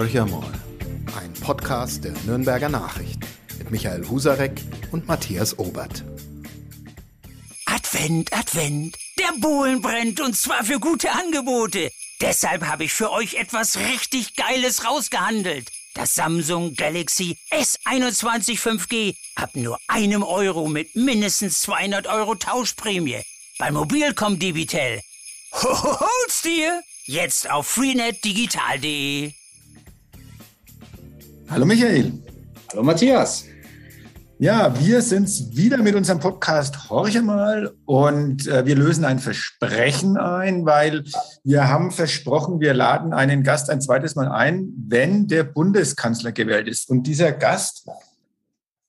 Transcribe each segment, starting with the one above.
Horcher mal. Ein Podcast der Nürnberger Nachrichten mit Michael Husarek und Matthias Obert. Advent, Advent. Der Bohlen brennt und zwar für gute Angebote. Deshalb habe ich für euch etwas richtig Geiles rausgehandelt. Das Samsung Galaxy S21 5G ab nur einem Euro mit mindestens 200 Euro Tauschprämie. Bei Mobilcom Debitel. Hol's dir! Jetzt auf freenetdigital.de. Hallo Michael. Hallo Matthias. Ja, wir sind's wieder mit unserem Podcast Horche mal und äh, wir lösen ein Versprechen ein, weil wir haben versprochen, wir laden einen Gast ein zweites Mal ein, wenn der Bundeskanzler gewählt ist. Und dieser Gast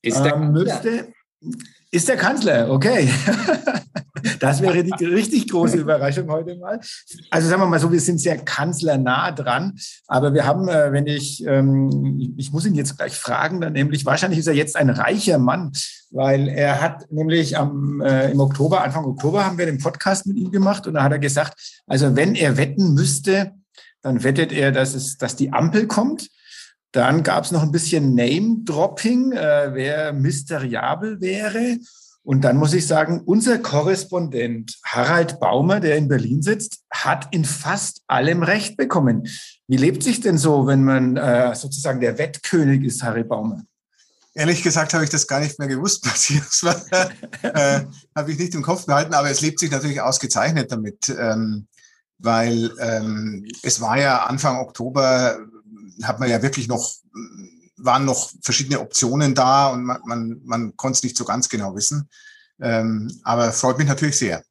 ist der, ähm, müsste, ist der Kanzler, okay. Das wäre die richtig große Überraschung heute mal. Also sagen wir mal so, wir sind sehr kanzlernah dran, aber wir haben, äh, wenn ich, ähm, ich muss ihn jetzt gleich fragen, dann nämlich, wahrscheinlich ist er jetzt ein reicher Mann, weil er hat nämlich am, äh, im Oktober, Anfang Oktober haben wir den Podcast mit ihm gemacht und da hat er gesagt, also wenn er wetten müsste, dann wettet er, dass es, dass die Ampel kommt. Dann gab es noch ein bisschen Name-Dropping, äh, wer mysteriabel wäre. Und dann muss ich sagen, unser Korrespondent Harald Baumer, der in Berlin sitzt, hat in fast allem Recht bekommen. Wie lebt sich denn so, wenn man äh, sozusagen der Wettkönig ist, Harry Baumer? Ehrlich gesagt habe ich das gar nicht mehr gewusst, Matthias. äh, habe ich nicht im Kopf behalten, aber es lebt sich natürlich ausgezeichnet damit, ähm, weil ähm, es war ja Anfang Oktober, hat man ja wirklich noch waren noch verschiedene Optionen da und man, man, man konnte es nicht so ganz genau wissen. Ähm, aber freut mich natürlich sehr.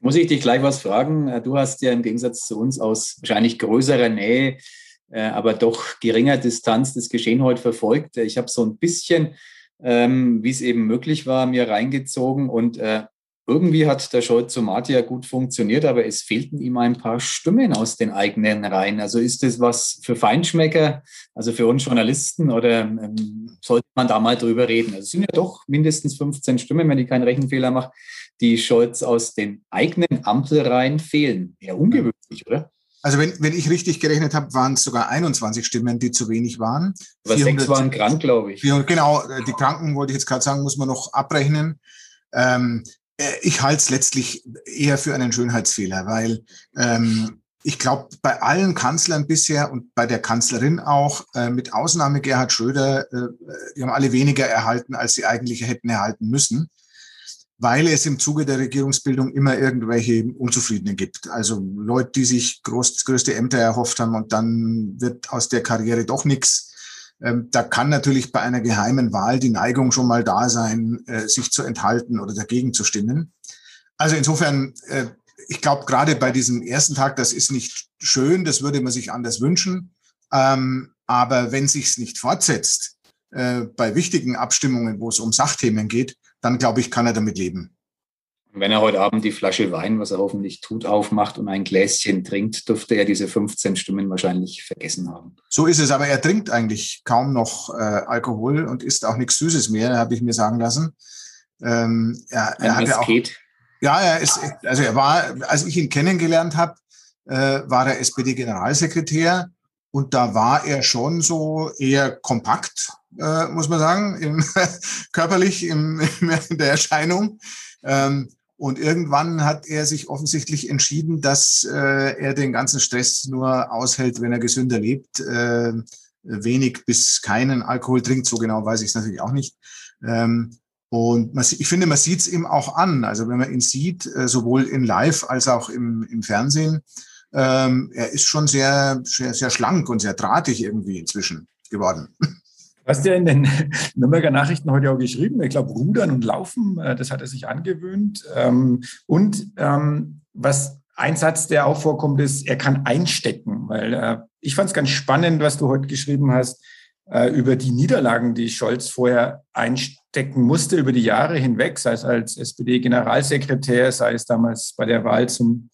Muss ich dich gleich was fragen? Du hast ja im Gegensatz zu uns aus wahrscheinlich größerer Nähe, äh, aber doch geringer Distanz das Geschehen heute verfolgt. Ich habe so ein bisschen, ähm, wie es eben möglich war, mir reingezogen und äh, irgendwie hat der Scholz-Somati ja gut funktioniert, aber es fehlten ihm ein paar Stimmen aus den eigenen Reihen. Also ist das was für Feinschmecker, also für uns Journalisten, oder ähm, sollte man da mal drüber reden? Also es sind ja doch mindestens 15 Stimmen, wenn ich keinen Rechenfehler mache, die Scholz aus den eigenen Ampelreihen fehlen. Eher ungewöhnlich, oder? Also wenn, wenn ich richtig gerechnet habe, waren es sogar 21 Stimmen, die zu wenig waren. Aber 400, sechs waren krank, glaube ich. Genau, die Kranken wollte ich jetzt gerade sagen, muss man noch abrechnen. Ähm, äh, ich halte es letztlich eher für einen Schönheitsfehler, weil ähm, ich glaube, bei allen Kanzlern bisher und bei der Kanzlerin auch, äh, mit Ausnahme Gerhard Schröder, äh, die haben alle weniger erhalten, als sie eigentlich hätten erhalten müssen, weil es im Zuge der Regierungsbildung immer irgendwelche Unzufriedenen gibt. Also Leute, die sich groß, größte Ämter erhofft haben und dann wird aus der Karriere doch nichts. Ähm, da kann natürlich bei einer geheimen Wahl die Neigung schon mal da sein, äh, sich zu enthalten oder dagegen zu stimmen. Also insofern, äh, ich glaube, gerade bei diesem ersten Tag, das ist nicht schön, das würde man sich anders wünschen. Ähm, aber wenn sich's nicht fortsetzt, äh, bei wichtigen Abstimmungen, wo es um Sachthemen geht, dann glaube ich, kann er damit leben wenn er heute Abend die Flasche Wein, was er hoffentlich tut, aufmacht und ein Gläschen trinkt, dürfte er diese 15 Stimmen wahrscheinlich vergessen haben. So ist es, aber er trinkt eigentlich kaum noch äh, Alkohol und isst auch nichts Süßes mehr, habe ich mir sagen lassen. Ähm, er, er hat ja auch, ja, er ist, also er war, als ich ihn kennengelernt habe, äh, war er SPD-Generalsekretär und da war er schon so eher kompakt, äh, muss man sagen, im, körperlich im, in der Erscheinung. Ähm, und irgendwann hat er sich offensichtlich entschieden, dass äh, er den ganzen Stress nur aushält, wenn er gesünder lebt, äh, wenig bis keinen Alkohol trinkt. So genau weiß ich es natürlich auch nicht. Ähm, und man, ich finde, man sieht es ihm auch an. Also wenn man ihn sieht, äh, sowohl in Live als auch im, im Fernsehen, ähm, er ist schon sehr, sehr, sehr schlank und sehr drahtig irgendwie inzwischen geworden. Hast ja in den Nürnberger Nachrichten heute auch geschrieben, ich glaube, Rudern und Laufen, äh, das hat er sich angewöhnt. Ähm, und ähm, was ein Satz, der auch vorkommt, ist, er kann einstecken, weil äh, ich fand es ganz spannend, was du heute geschrieben hast äh, über die Niederlagen, die Scholz vorher einstecken musste über die Jahre hinweg, sei es als SPD-Generalsekretär, sei es damals bei der Wahl zum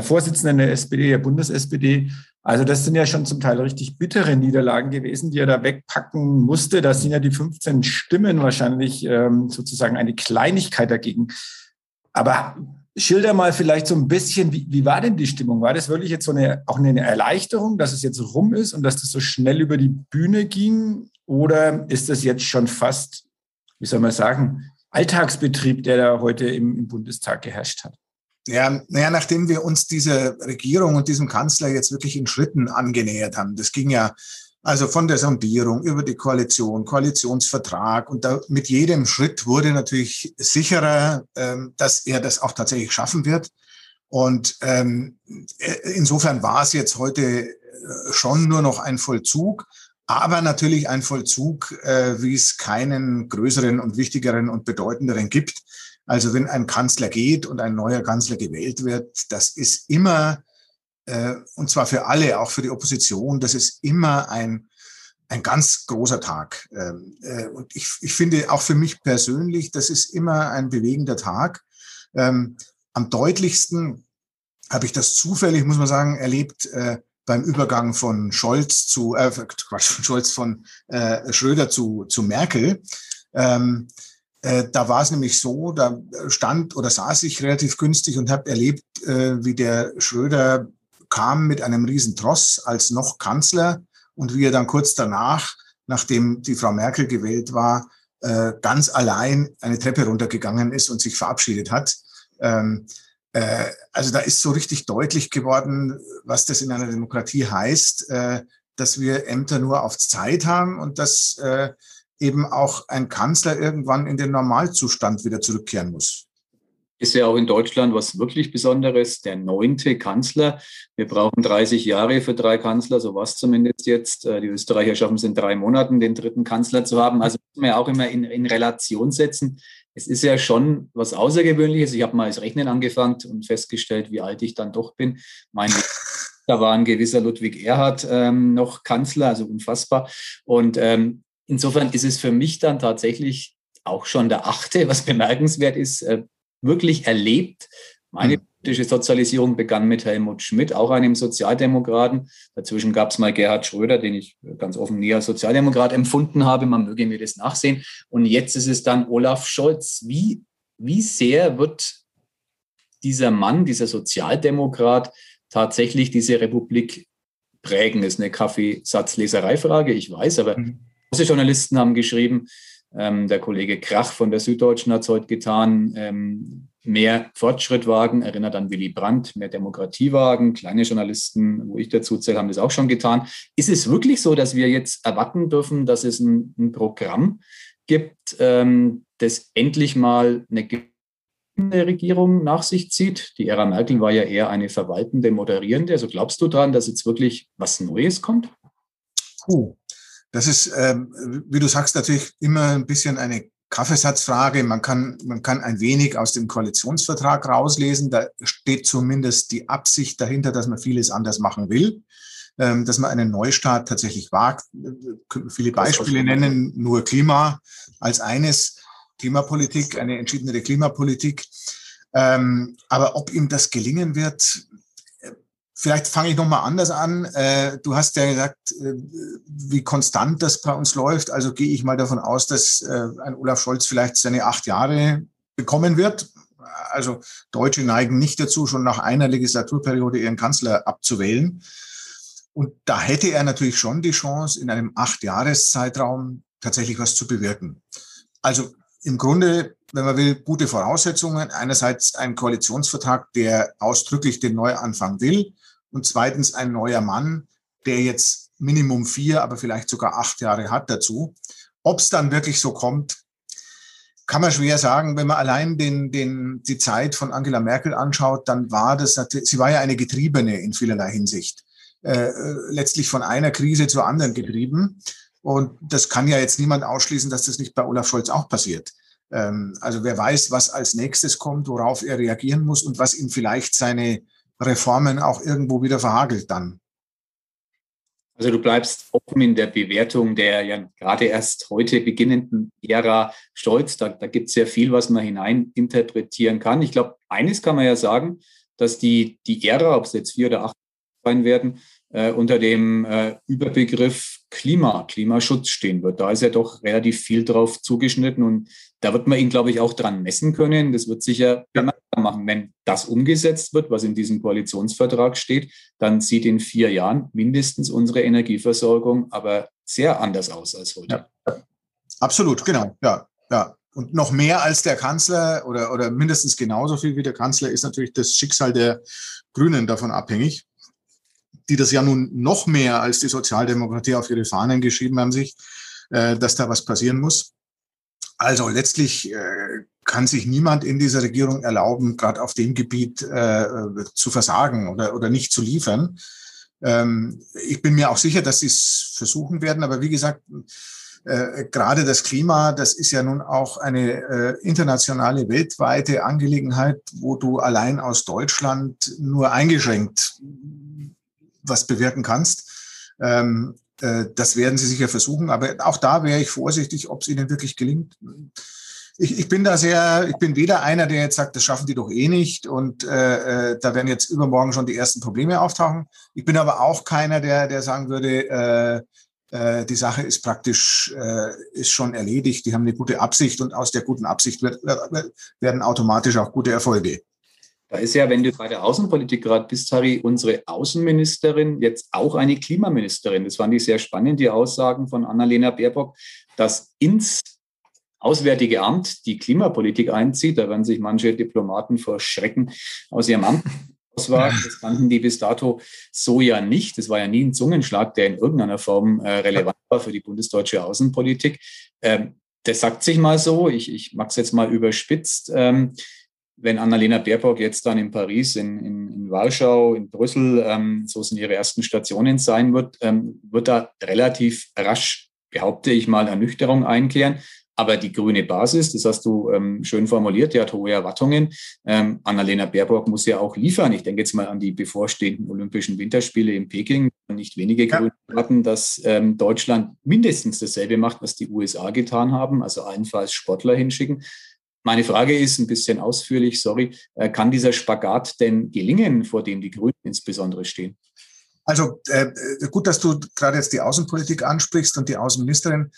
Vorsitzenden der SPD, der Bundes-SPD. Also das sind ja schon zum Teil richtig bittere Niederlagen gewesen, die er da wegpacken musste. Da sind ja die 15 Stimmen wahrscheinlich ähm, sozusagen eine Kleinigkeit dagegen. Aber schilder mal vielleicht so ein bisschen, wie, wie war denn die Stimmung? War das wirklich jetzt so eine, auch eine Erleichterung, dass es jetzt rum ist und dass das so schnell über die Bühne ging? Oder ist das jetzt schon fast, wie soll man sagen, Alltagsbetrieb, der da heute im, im Bundestag geherrscht hat? Ja, naja, nachdem wir uns dieser Regierung und diesem Kanzler jetzt wirklich in Schritten angenähert haben, das ging ja also von der Sondierung über die Koalition, Koalitionsvertrag und da mit jedem Schritt wurde natürlich sicherer, ähm, dass er das auch tatsächlich schaffen wird. Und ähm, äh, insofern war es jetzt heute äh, schon nur noch ein Vollzug, aber natürlich ein Vollzug, äh, wie es keinen größeren und wichtigeren und bedeutenderen gibt. Also wenn ein Kanzler geht und ein neuer Kanzler gewählt wird, das ist immer, äh, und zwar für alle, auch für die Opposition, das ist immer ein, ein ganz großer Tag. Ähm, äh, und ich, ich finde auch für mich persönlich, das ist immer ein bewegender Tag. Ähm, am deutlichsten habe ich das zufällig, muss man sagen, erlebt äh, beim Übergang von Scholz zu, äh, Quatsch, von Scholz von äh, Schröder zu, zu Merkel. Ähm, äh, da war es nämlich so, da stand oder saß ich relativ günstig und habe erlebt, äh, wie der Schröder kam mit einem riesen Tross als noch Kanzler und wie er dann kurz danach, nachdem die Frau Merkel gewählt war, äh, ganz allein eine Treppe runtergegangen ist und sich verabschiedet hat. Ähm, äh, also da ist so richtig deutlich geworden, was das in einer Demokratie heißt, äh, dass wir Ämter nur auf Zeit haben und dass äh, eben auch ein Kanzler irgendwann in den Normalzustand wieder zurückkehren muss. Ist ja auch in Deutschland was wirklich Besonderes, der neunte Kanzler. Wir brauchen 30 Jahre für drei Kanzler, so war es zumindest jetzt. Äh, die Österreicher schaffen es in drei Monaten, den dritten Kanzler zu haben. Also muss man ja auch immer in, in Relation setzen. Es ist ja schon was Außergewöhnliches. Ich habe mal als Rechnen angefangen und festgestellt, wie alt ich dann doch bin. Mein da war ein gewisser Ludwig Erhard ähm, noch Kanzler, also unfassbar. Und ähm, insofern ist es für mich dann tatsächlich auch schon der achte, was bemerkenswert ist, äh, wirklich erlebt. Meine mhm. politische Sozialisierung begann mit Helmut Schmidt, auch einem Sozialdemokraten. Dazwischen gab es mal Gerhard Schröder, den ich ganz offen nie als Sozialdemokrat empfunden habe. Man möge mir das nachsehen. Und jetzt ist es dann Olaf Scholz. Wie, wie sehr wird dieser Mann, dieser Sozialdemokrat tatsächlich diese Republik prägen? Das ist eine Kaffeesatzlesereifrage, ich weiß, aber mhm. Große Journalisten haben geschrieben, ähm, der Kollege Krach von der Süddeutschen hat es heute getan, ähm, mehr Fortschritt wagen, erinnert an Willy Brandt, mehr Demokratie wagen. Kleine Journalisten, wo ich dazu zähle, haben das auch schon getan. Ist es wirklich so, dass wir jetzt erwarten dürfen, dass es ein, ein Programm gibt, ähm, das endlich mal eine Regierung nach sich zieht? Die Ära Merkel war ja eher eine verwaltende, moderierende. Also glaubst du daran, dass jetzt wirklich was Neues kommt? Puh. Das ist, ähm, wie du sagst, natürlich immer ein bisschen eine Kaffeesatzfrage. Man kann, man kann ein wenig aus dem Koalitionsvertrag rauslesen. Da steht zumindest die Absicht dahinter, dass man vieles anders machen will, ähm, dass man einen Neustart tatsächlich wagt. Viele Beispiele nennen, nur Klima als eines, Klimapolitik, eine entschiedenere Klimapolitik. Ähm, aber ob ihm das gelingen wird, Vielleicht fange ich nochmal anders an. Äh, du hast ja gesagt, äh, wie konstant das bei uns läuft. Also gehe ich mal davon aus, dass äh, ein Olaf Scholz vielleicht seine acht Jahre bekommen wird. Also Deutsche neigen nicht dazu, schon nach einer Legislaturperiode ihren Kanzler abzuwählen. Und da hätte er natürlich schon die Chance, in einem Acht-Jahres-Zeitraum tatsächlich was zu bewirken. Also im Grunde, wenn man will, gute Voraussetzungen. Einerseits ein Koalitionsvertrag, der ausdrücklich den Neuanfang will und zweitens ein neuer Mann, der jetzt Minimum vier, aber vielleicht sogar acht Jahre hat dazu. Ob es dann wirklich so kommt, kann man schwer sagen. Wenn man allein den, den, die Zeit von Angela Merkel anschaut, dann war das natürlich, sie war ja eine Getriebene in vielerlei Hinsicht. Äh, letztlich von einer Krise zur anderen getrieben. Und das kann ja jetzt niemand ausschließen, dass das nicht bei Olaf Scholz auch passiert. Ähm, also wer weiß, was als nächstes kommt, worauf er reagieren muss und was ihm vielleicht seine Reformen auch irgendwo wieder verhagelt dann. Also du bleibst offen in der Bewertung der ja gerade erst heute beginnenden Ära Stolz. Da, da gibt es sehr viel, was man hineininterpretieren kann. Ich glaube, eines kann man ja sagen, dass die, die Ära, ob es jetzt vier oder acht sein werden, äh, unter dem äh, Überbegriff Klima, Klimaschutz stehen wird. Da ist ja doch relativ viel drauf zugeschnitten und da wird man ihn, glaube ich, auch dran messen können. Das wird sicher ja. machen. Wenn das umgesetzt wird, was in diesem Koalitionsvertrag steht, dann sieht in vier Jahren mindestens unsere Energieversorgung aber sehr anders aus als heute. Ja. Absolut, genau. Ja, ja. Und noch mehr als der Kanzler oder, oder mindestens genauso viel wie der Kanzler ist natürlich das Schicksal der Grünen davon abhängig, die das ja nun noch mehr als die Sozialdemokratie auf ihre Fahnen geschrieben haben sich, äh, dass da was passieren muss. Also letztlich äh, kann sich niemand in dieser Regierung erlauben, gerade auf dem Gebiet äh, zu versagen oder, oder nicht zu liefern. Ähm, ich bin mir auch sicher, dass sie es versuchen werden, aber wie gesagt, äh, gerade das Klima, das ist ja nun auch eine äh, internationale, weltweite Angelegenheit, wo du allein aus Deutschland nur eingeschränkt was bewirken kannst. Ähm, äh, das werden sie sicher versuchen, aber auch da wäre ich vorsichtig, ob es ihnen wirklich gelingt. Ich, ich bin da sehr, ich bin weder einer, der jetzt sagt, das schaffen die doch eh nicht und äh, äh, da werden jetzt übermorgen schon die ersten Probleme auftauchen. Ich bin aber auch keiner, der, der sagen würde, äh, äh, die Sache ist praktisch äh, ist schon erledigt. Die haben eine gute Absicht und aus der guten Absicht wird, werden automatisch auch gute Erfolge. Da ist ja, wenn du bei der Außenpolitik gerade bist, Harry, unsere Außenministerin jetzt auch eine Klimaministerin. Das fand ich sehr spannend, die Aussagen von Annalena Baerbock, dass ins Auswärtige Amt die Klimapolitik einzieht. Da werden sich manche Diplomaten vor Schrecken aus ihrem Amt auswagen. Das kannten die bis dato so ja nicht. Das war ja nie ein Zungenschlag, der in irgendeiner Form äh, relevant war für die bundesdeutsche Außenpolitik. Ähm, das sagt sich mal so. Ich, ich mag es jetzt mal überspitzt. Wenn Annalena Baerbock jetzt dann in Paris, in, in, in Warschau, in Brüssel, ähm, so sind ihre ersten Stationen sein wird, ähm, wird da relativ rasch, behaupte ich mal, Ernüchterung einkehren. Aber die grüne Basis, das hast du ähm, schön formuliert, die hat hohe Erwartungen. Ähm, Annalena Baerbock muss ja auch liefern. Ich denke jetzt mal an die bevorstehenden Olympischen Winterspiele in Peking. Nicht wenige ja. Grüne erwarten, dass ähm, Deutschland mindestens dasselbe macht, was die USA getan haben, also allenfalls Sportler hinschicken. Meine Frage ist ein bisschen ausführlich, sorry, äh, kann dieser Spagat denn gelingen, vor dem die Grünen insbesondere stehen? Also äh, gut, dass du gerade jetzt die Außenpolitik ansprichst und die Außenministerin.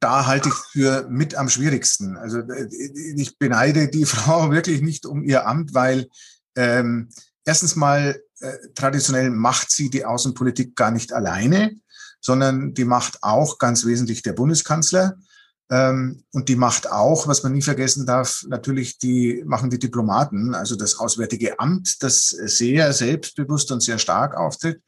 Da halte ich für mit am schwierigsten. Also äh, ich beneide die Frau wirklich nicht um ihr Amt, weil ähm, erstens mal äh, traditionell macht sie die Außenpolitik gar nicht alleine, sondern die macht auch ganz wesentlich der Bundeskanzler. Ähm, und die macht auch, was man nie vergessen darf, natürlich die machen die Diplomaten, also das Auswärtige Amt, das sehr selbstbewusst und sehr stark auftritt.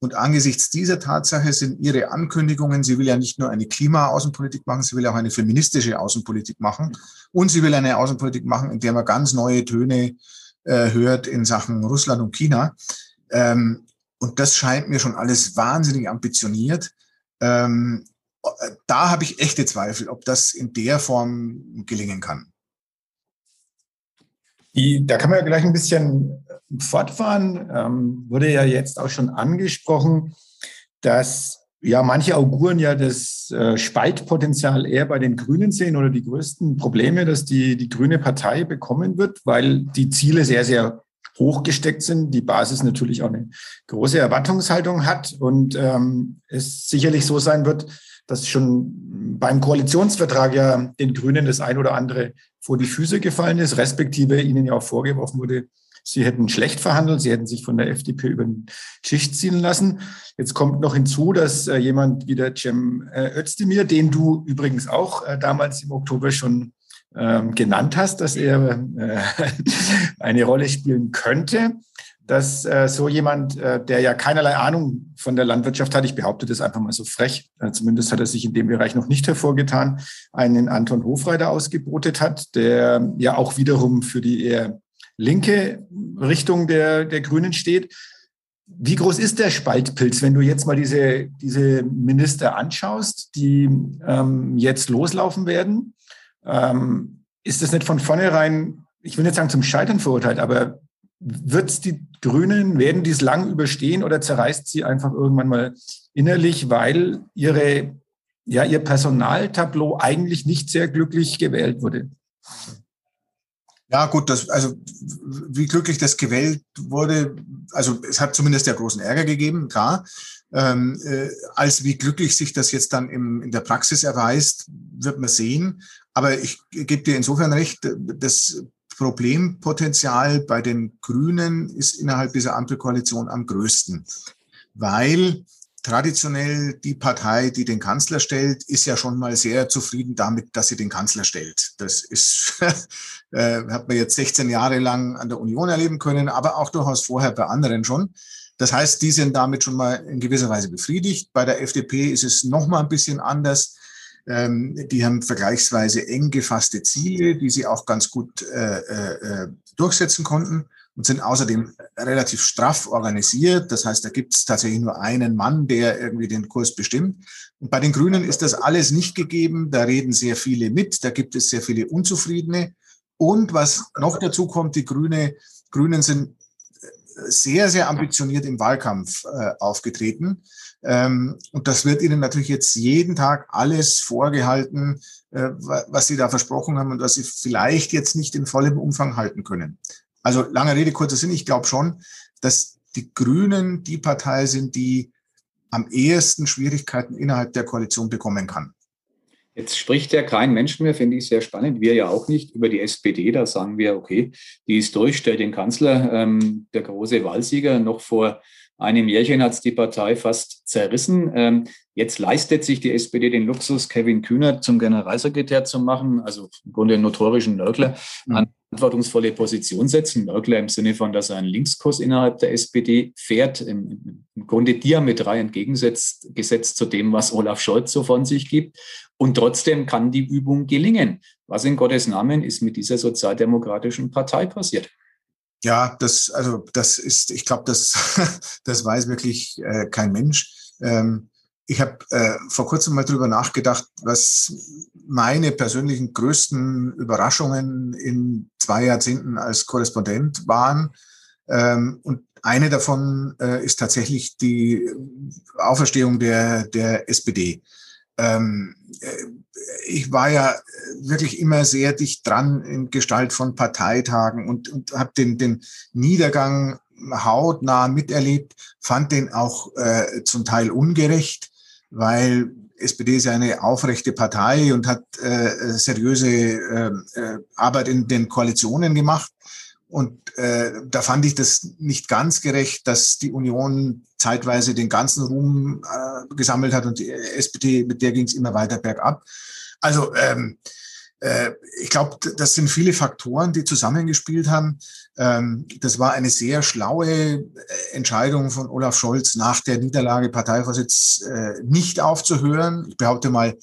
Und angesichts dieser Tatsache sind ihre Ankündigungen, sie will ja nicht nur eine Klima-Außenpolitik machen, sie will auch eine feministische Außenpolitik machen. Und sie will eine Außenpolitik machen, in der man ganz neue Töne äh, hört in Sachen Russland und China. Ähm, und das scheint mir schon alles wahnsinnig ambitioniert. Ähm, da habe ich echte Zweifel, ob das in der Form gelingen kann. Die, da kann man ja gleich ein bisschen fortfahren. Ähm, wurde ja jetzt auch schon angesprochen, dass ja manche Auguren ja das äh, Spaltpotenzial eher bei den Grünen sehen oder die größten Probleme, dass die, die Grüne Partei bekommen wird, weil die Ziele sehr, sehr hoch gesteckt sind, die Basis natürlich auch eine große Erwartungshaltung hat und ähm, es sicherlich so sein wird, dass schon beim Koalitionsvertrag ja den Grünen das ein oder andere vor die Füße gefallen ist, respektive ihnen ja auch vorgeworfen wurde, sie hätten schlecht verhandelt, sie hätten sich von der FDP über den Tisch ziehen lassen. Jetzt kommt noch hinzu, dass äh, jemand wie der Cem äh, Özdemir, den du übrigens auch äh, damals im Oktober schon ähm, genannt hast, dass er äh, eine Rolle spielen könnte, dass äh, so jemand, äh, der ja keinerlei Ahnung von der Landwirtschaft hat, ich behaupte das einfach mal so frech, äh, zumindest hat er sich in dem Bereich noch nicht hervorgetan, einen Anton Hofreiter ausgebotet hat, der ja auch wiederum für die eher linke Richtung der, der Grünen steht. Wie groß ist der Spaltpilz, wenn du jetzt mal diese, diese Minister anschaust, die ähm, jetzt loslaufen werden? Ähm, ist das nicht von vornherein, ich will nicht sagen zum Scheitern verurteilt, aber wird die Grünen, werden die es lang überstehen oder zerreißt sie einfach irgendwann mal innerlich, weil ihre, ja, ihr Personaltableau eigentlich nicht sehr glücklich gewählt wurde? Ja, gut, das, also wie glücklich das gewählt wurde, also es hat zumindest ja großen Ärger gegeben, klar. Ähm, äh, als wie glücklich sich das jetzt dann im, in der Praxis erweist, wird man sehen. Aber ich gebe dir insofern recht, das Problempotenzial bei den Grünen ist innerhalb dieser Ampelkoalition am größten, weil traditionell die Partei, die den Kanzler stellt, ist ja schon mal sehr zufrieden damit, dass sie den Kanzler stellt. Das ist, äh, hat man jetzt 16 Jahre lang an der Union erleben können, aber auch durchaus vorher bei anderen schon. Das heißt, die sind damit schon mal in gewisser Weise befriedigt. Bei der FDP ist es noch mal ein bisschen anders. Ähm, die haben vergleichsweise eng gefasste Ziele, die sie auch ganz gut äh, äh, durchsetzen konnten und sind außerdem relativ straff organisiert. Das heißt, da gibt es tatsächlich nur einen Mann, der irgendwie den Kurs bestimmt. Und bei den Grünen ist das alles nicht gegeben. Da reden sehr viele mit. Da gibt es sehr viele Unzufriedene. Und was noch dazu kommt, die Grüne, Grünen sind sehr, sehr ambitioniert im Wahlkampf äh, aufgetreten. Ähm, und das wird ihnen natürlich jetzt jeden Tag alles vorgehalten, äh, was sie da versprochen haben und was sie vielleicht jetzt nicht in vollem Umfang halten können. Also lange Rede, kurzer Sinn. Ich glaube schon, dass die Grünen die Partei sind, die am ehesten Schwierigkeiten innerhalb der Koalition bekommen kann. Jetzt spricht ja kein Mensch mehr, finde ich sehr spannend. Wir ja auch nicht über die SPD. Da sagen wir, okay, die ist durch, stellt den Kanzler, ähm, der große Wahlsieger. Noch vor einem Jährchen hat es die Partei fast zerrissen. Ähm, jetzt leistet sich die SPD den Luxus, Kevin Kühner zum Generalsekretär zu machen, also im Grunde einen notorischen Nörgler, mhm. an verantwortungsvolle Position setzen. Nörgler im Sinne von, dass er einen Linkskurs innerhalb der SPD fährt, im, im Grunde diametral entgegengesetzt gesetzt zu dem, was Olaf Scholz so von sich gibt. Und trotzdem kann die Übung gelingen. Was in Gottes Namen ist mit dieser sozialdemokratischen Partei passiert? Ja, das, also das ist, ich glaube, das, das weiß wirklich äh, kein Mensch. Ähm, ich habe äh, vor kurzem mal drüber nachgedacht, was meine persönlichen größten Überraschungen in zwei Jahrzehnten als Korrespondent waren. Ähm, und eine davon äh, ist tatsächlich die Auferstehung der, der SPD. Ähm, äh, ich war ja wirklich immer sehr dicht dran in Gestalt von Parteitagen und, und habe den, den Niedergang hautnah miterlebt, fand den auch äh, zum Teil ungerecht, weil SPD ist ja eine aufrechte Partei und hat äh, seriöse äh, äh Arbeit in den Koalitionen gemacht. Und äh, da fand ich das nicht ganz gerecht, dass die Union zeitweise den ganzen Ruhm äh, gesammelt hat und die SPD, mit der ging es immer weiter bergab. Also ähm, äh, ich glaube, das sind viele Faktoren, die zusammengespielt haben. Ähm, das war eine sehr schlaue äh, Entscheidung von Olaf Scholz nach der Niederlage Parteivorsitz äh, nicht aufzuhören. Ich behaupte mal,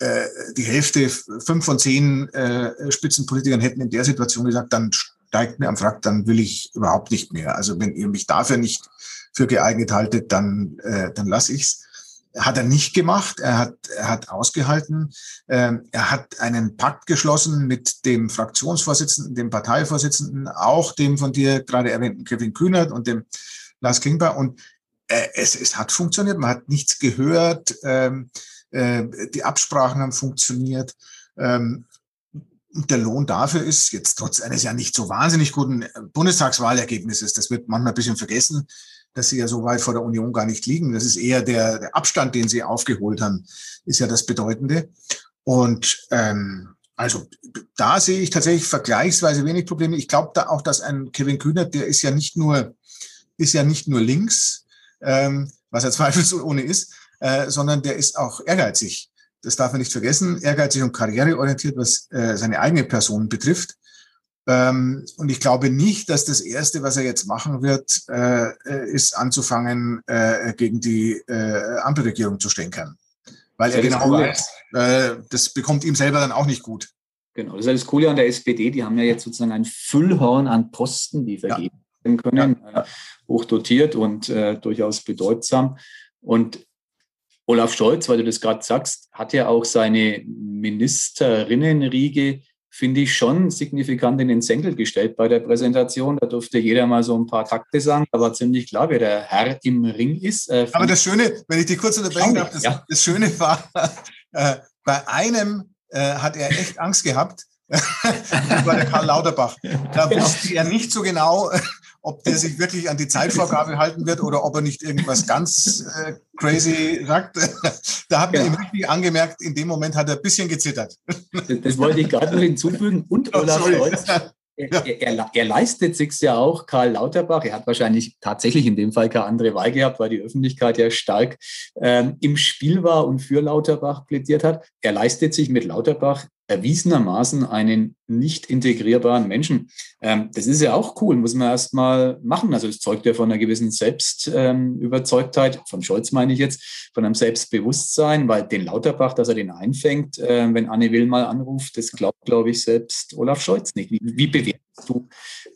äh, die Hälfte, fünf von zehn äh, Spitzenpolitikern hätten in der Situation gesagt, dann steigt mir am Frack, dann will ich überhaupt nicht mehr. Also wenn ihr mich dafür nicht für geeignet haltet, dann, äh, dann lasse ich's. Hat er nicht gemacht. Er hat, er hat ausgehalten. Ähm, er hat einen Pakt geschlossen mit dem Fraktionsvorsitzenden, dem Parteivorsitzenden, auch dem von dir gerade erwähnten Kevin Kühnert und dem Lars Klingbeil. Und äh, es, es hat funktioniert. Man hat nichts gehört. Ähm, äh, die Absprachen haben funktioniert. Ähm, der Lohn dafür ist jetzt trotz eines ja nicht so wahnsinnig guten Bundestagswahlergebnisses, das wird manchmal ein bisschen vergessen, dass sie ja so weit vor der Union gar nicht liegen. Das ist eher der, der Abstand, den sie aufgeholt haben, ist ja das Bedeutende. Und ähm, also da sehe ich tatsächlich vergleichsweise wenig Probleme. Ich glaube da auch, dass ein Kevin Kühnert, der ist ja nicht nur, ist ja nicht nur links, ähm, was er zweifelsohne ist, äh, sondern der ist auch ehrgeizig das darf man nicht vergessen, ehrgeizig und karriereorientiert, was äh, seine eigene Person betrifft. Ähm, und ich glaube nicht, dass das Erste, was er jetzt machen wird, äh, äh ist anzufangen, äh, gegen die äh, Ampelregierung zu stänkern. Weil er genau weiß, äh, das bekommt ihm selber dann auch nicht gut. Genau, das ist alles Coole an der SPD. Die haben ja jetzt sozusagen ein Füllhorn an Posten, die vergeben ja. können, ja. hochdotiert und durchaus bedeutsam. Und Olaf Scholz, weil du das gerade sagst, hat ja auch seine Ministerinnenriege, finde ich, schon signifikant in den Senkel gestellt bei der Präsentation. Da durfte jeder mal so ein paar Takte sagen. Da war ziemlich klar, wer der Herr im Ring ist. Äh, Aber das Schöne, wenn ich dich kurz unterbrechen darf, das, ja. das Schöne war, äh, bei einem äh, hat er echt Angst gehabt. das war der Karl Lauterbach. Da wusste er nicht so genau, ob der sich wirklich an die Zeitvorgabe halten wird oder ob er nicht irgendwas ganz äh, crazy sagt. da hat man ja. ihm richtig angemerkt, in dem Moment hat er ein bisschen gezittert. Das, das wollte ich gerade noch hinzufügen. Und Olaf Scholz, er, er, er, leistet sich ja auch, Karl Lauterbach. Er hat wahrscheinlich tatsächlich in dem Fall keine andere Wahl gehabt, weil die Öffentlichkeit ja stark ähm, im Spiel war und für Lauterbach plädiert hat. Er leistet sich mit Lauterbach erwiesenermaßen einen nicht integrierbaren Menschen. Ähm, das ist ja auch cool, muss man erst mal machen. Also es zeugt ja von einer gewissen Selbstüberzeugtheit, ähm, von Scholz meine ich jetzt, von einem Selbstbewusstsein, weil den Lauterbach, dass er den einfängt, äh, wenn Anne Will mal anruft, das glaubt, glaube ich, selbst Olaf Scholz nicht. Wie, wie bewertest du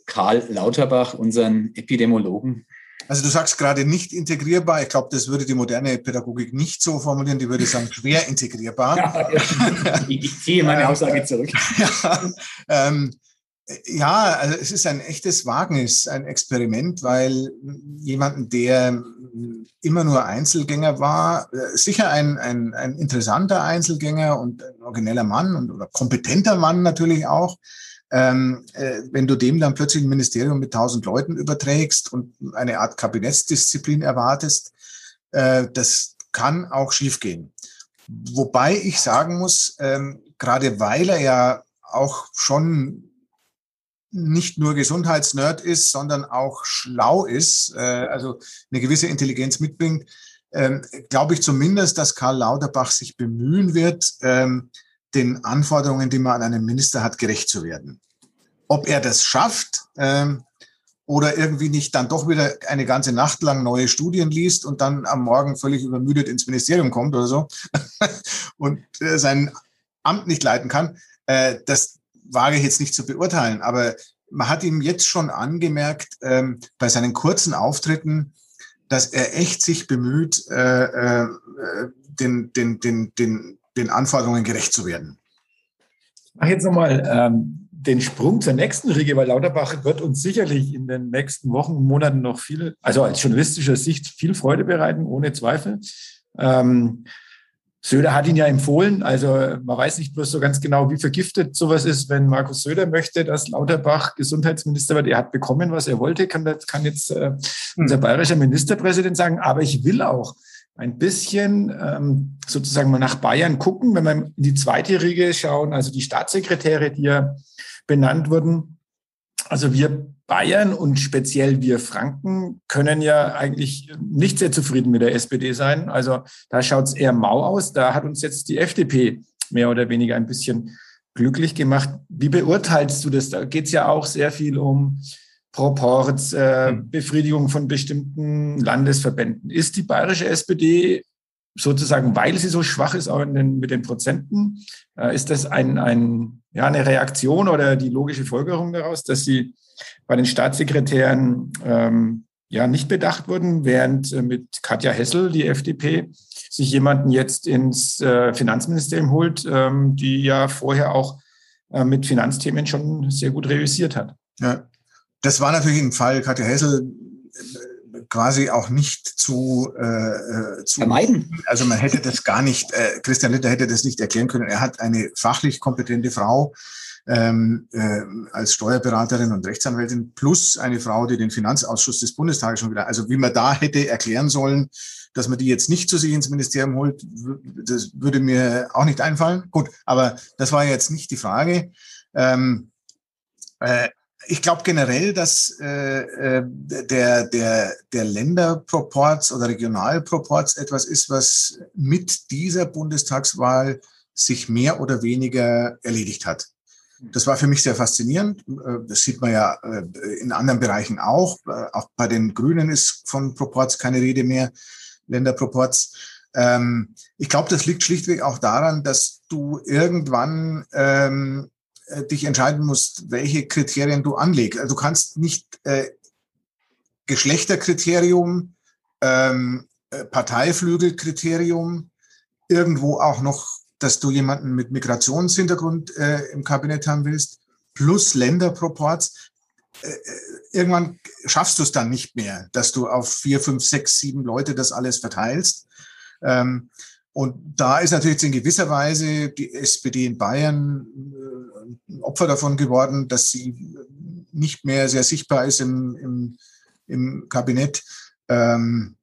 Karl Lauterbach, unseren Epidemiologen? Also du sagst gerade nicht integrierbar. Ich glaube, das würde die moderne Pädagogik nicht so formulieren. Die würde sagen schwer integrierbar. Ja, ich ziehe meine Aussage zurück. Ja, ähm, ja, also es ist ein echtes Wagnis, ein Experiment, weil jemanden, der immer nur Einzelgänger war, äh, sicher ein, ein, ein interessanter Einzelgänger und ein origineller Mann und oder kompetenter Mann natürlich auch, ähm, äh, wenn du dem dann plötzlich ein Ministerium mit tausend Leuten überträgst und eine Art Kabinettsdisziplin erwartest, äh, das kann auch schiefgehen. Wobei ich sagen muss, ähm, gerade weil er ja auch schon nicht nur Gesundheitsnerd ist, sondern auch schlau ist, äh, also eine gewisse Intelligenz mitbringt, ähm, glaube ich zumindest, dass Karl Lauterbach sich bemühen wird, ähm, den Anforderungen, die man an einen Minister hat, gerecht zu werden. Ob er das schafft ähm, oder irgendwie nicht dann doch wieder eine ganze Nacht lang neue Studien liest und dann am Morgen völlig übermüdet ins Ministerium kommt oder so und äh, sein Amt nicht leiten kann, äh, das wage ich jetzt nicht zu beurteilen. Aber man hat ihm jetzt schon angemerkt, ähm, bei seinen kurzen Auftritten, dass er echt sich bemüht, äh, äh, den, den, den, den den Anforderungen gerecht zu werden. Ich mache jetzt nochmal ähm, den Sprung zur nächsten Riege, weil Lauterbach wird uns sicherlich in den nächsten Wochen, Monaten noch viel, also als journalistischer Sicht viel Freude bereiten, ohne Zweifel. Ähm, Söder hat ihn ja empfohlen, also man weiß nicht bloß so ganz genau, wie vergiftet sowas ist, wenn Markus Söder möchte, dass Lauterbach Gesundheitsminister wird. Er hat bekommen, was er wollte, kann, das, kann jetzt äh, unser bayerischer Ministerpräsident sagen, aber ich will auch, ein bisschen ähm, sozusagen mal nach Bayern gucken, wenn wir in die zweite Riege schauen, also die Staatssekretäre, die ja benannt wurden. Also wir Bayern und speziell wir Franken können ja eigentlich nicht sehr zufrieden mit der SPD sein. Also da schaut es eher mau aus. Da hat uns jetzt die FDP mehr oder weniger ein bisschen glücklich gemacht. Wie beurteilst du das? Da geht es ja auch sehr viel um Proports, äh, hm. Befriedigung von bestimmten Landesverbänden. Ist die bayerische SPD sozusagen, weil sie so schwach ist, auch den, mit den Prozenten, äh, ist das ein, ein, ja, eine Reaktion oder die logische Folgerung daraus, dass sie bei den Staatssekretären ähm, ja nicht bedacht wurden, während äh, mit Katja Hessel die FDP sich jemanden jetzt ins äh, Finanzministerium holt, ähm, die ja vorher auch äh, mit Finanzthemen schon sehr gut realisiert hat. Ja, das war natürlich im Fall Katja Hessel äh, quasi auch nicht zu, äh, äh, zu vermeiden. Also man hätte das gar nicht, äh, Christian Litter hätte das nicht erklären können. Er hat eine fachlich kompetente Frau ähm, äh, als Steuerberaterin und Rechtsanwältin plus eine Frau, die den Finanzausschuss des Bundestages schon wieder, also wie man da hätte erklären sollen, dass man die jetzt nicht zu sich ins Ministerium holt, das würde mir auch nicht einfallen. Gut, aber das war jetzt nicht die Frage. Ähm, äh, ich glaube generell, dass äh, äh, der, der, der Länderproports oder Regionalproports etwas ist, was mit dieser Bundestagswahl sich mehr oder weniger erledigt hat. Das war für mich sehr faszinierend. Äh, das sieht man ja äh, in anderen Bereichen auch. Auch bei den Grünen ist von Proports keine Rede mehr, Länderproports. Ähm, ich glaube, das liegt schlichtweg auch daran, dass du irgendwann ähm, äh, dich entscheiden musst, welche Kriterien du anlegst. Also du kannst nicht äh, Geschlechterkriterium, ähm, äh, Parteiflügelkriterium, irgendwo auch noch, dass du jemanden mit Migrationshintergrund äh, im Kabinett haben willst, plus Länderproports. Äh, äh, irgendwann schaffst du es dann nicht mehr, dass du auf vier, fünf, sechs, sieben Leute das alles verteilst. Ähm, und da ist natürlich in gewisser Weise die SPD in Bayern Opfer davon geworden, dass sie nicht mehr sehr sichtbar ist im, im, im Kabinett. Ähm,